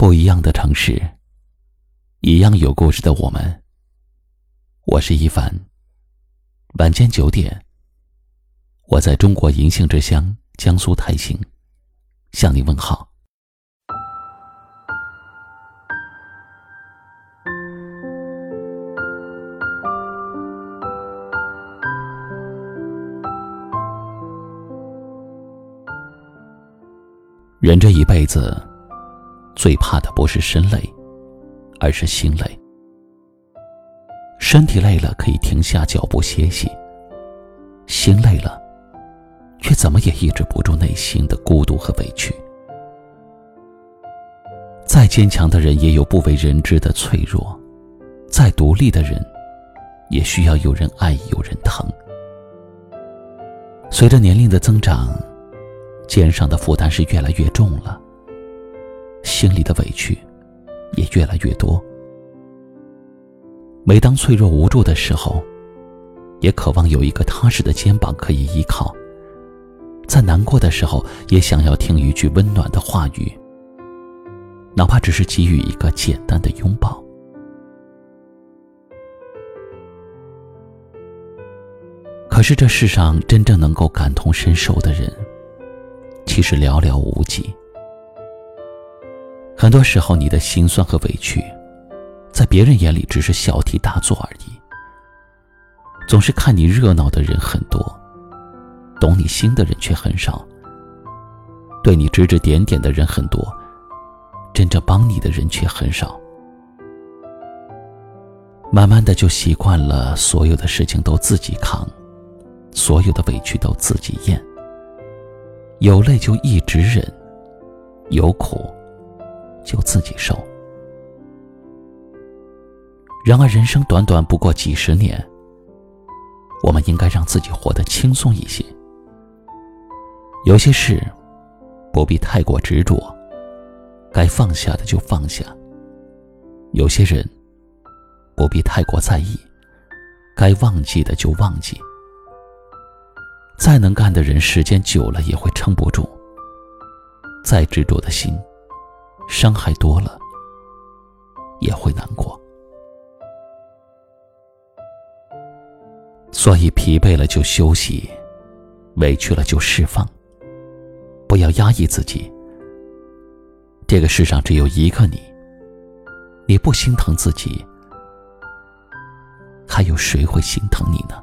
不一样的城市，一样有故事的我们。我是一凡。晚间九点，我在中国银杏之乡江苏泰兴向你问好。人这一辈子，最怕的不是身累，而是心累。身体累了可以停下脚步歇息，心累了，却怎么也抑制不住内心的孤独和委屈。再坚强的人也有不为人知的脆弱，再独立的人，也需要有人爱，有人疼。随着年龄的增长。肩上的负担是越来越重了，心里的委屈也越来越多。每当脆弱无助的时候，也渴望有一个踏实的肩膀可以依靠；在难过的时候，也想要听一句温暖的话语，哪怕只是给予一个简单的拥抱。可是这世上真正能够感同身受的人。其实寥寥无几。很多时候，你的心酸和委屈，在别人眼里只是小题大做而已。总是看你热闹的人很多，懂你心的人却很少。对你指指点点的人很多，真正帮你的人却很少。慢慢的就习惯了，所有的事情都自己扛，所有的委屈都自己咽。有泪就一直忍，有苦就自己受。然而，人生短短不过几十年，我们应该让自己活得轻松一些。有些事不必太过执着，该放下的就放下；有些人不必太过在意，该忘记的就忘记。再能干的人，时间久了也会撑不住；再执着的心，伤害多了也会难过。所以，疲惫了就休息，委屈了就释放，不要压抑自己。这个世上只有一个你，你不心疼自己，还有谁会心疼你呢？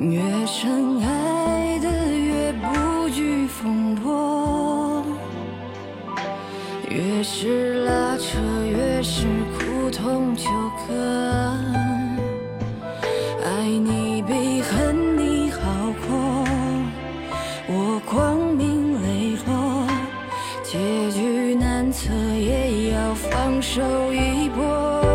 越深爱的越不惧风波，越是拉扯越是苦。痛就可，爱你比恨你好过。我光明磊落，结局难测，也要放手一搏。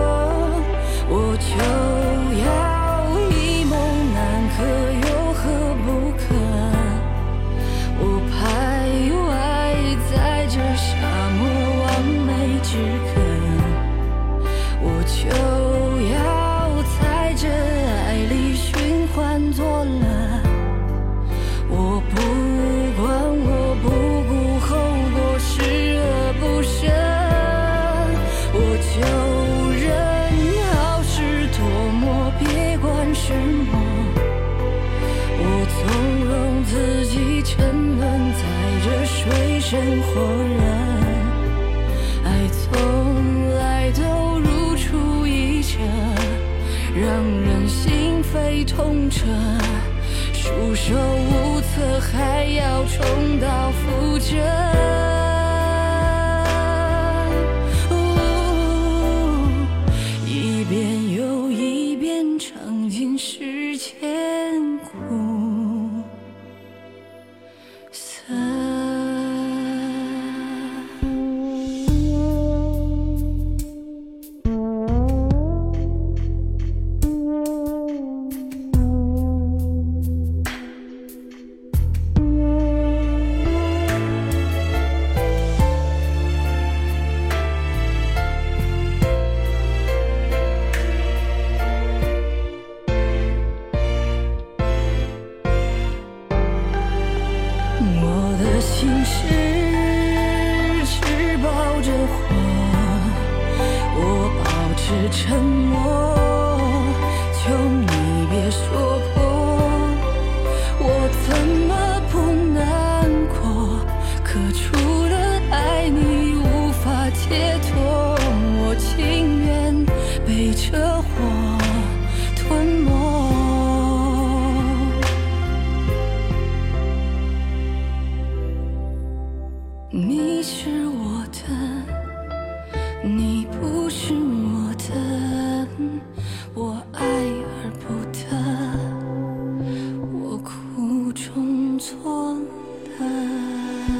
生火热。爱从来都如出一辙，让人心扉痛彻，束手无策，还要重蹈覆辙。一遍又一遍，尝尽世间苦是沉默，求你别说破。我怎么不难过？可除了爱你，无法解脱。我情愿被车祸吞没。你是。错了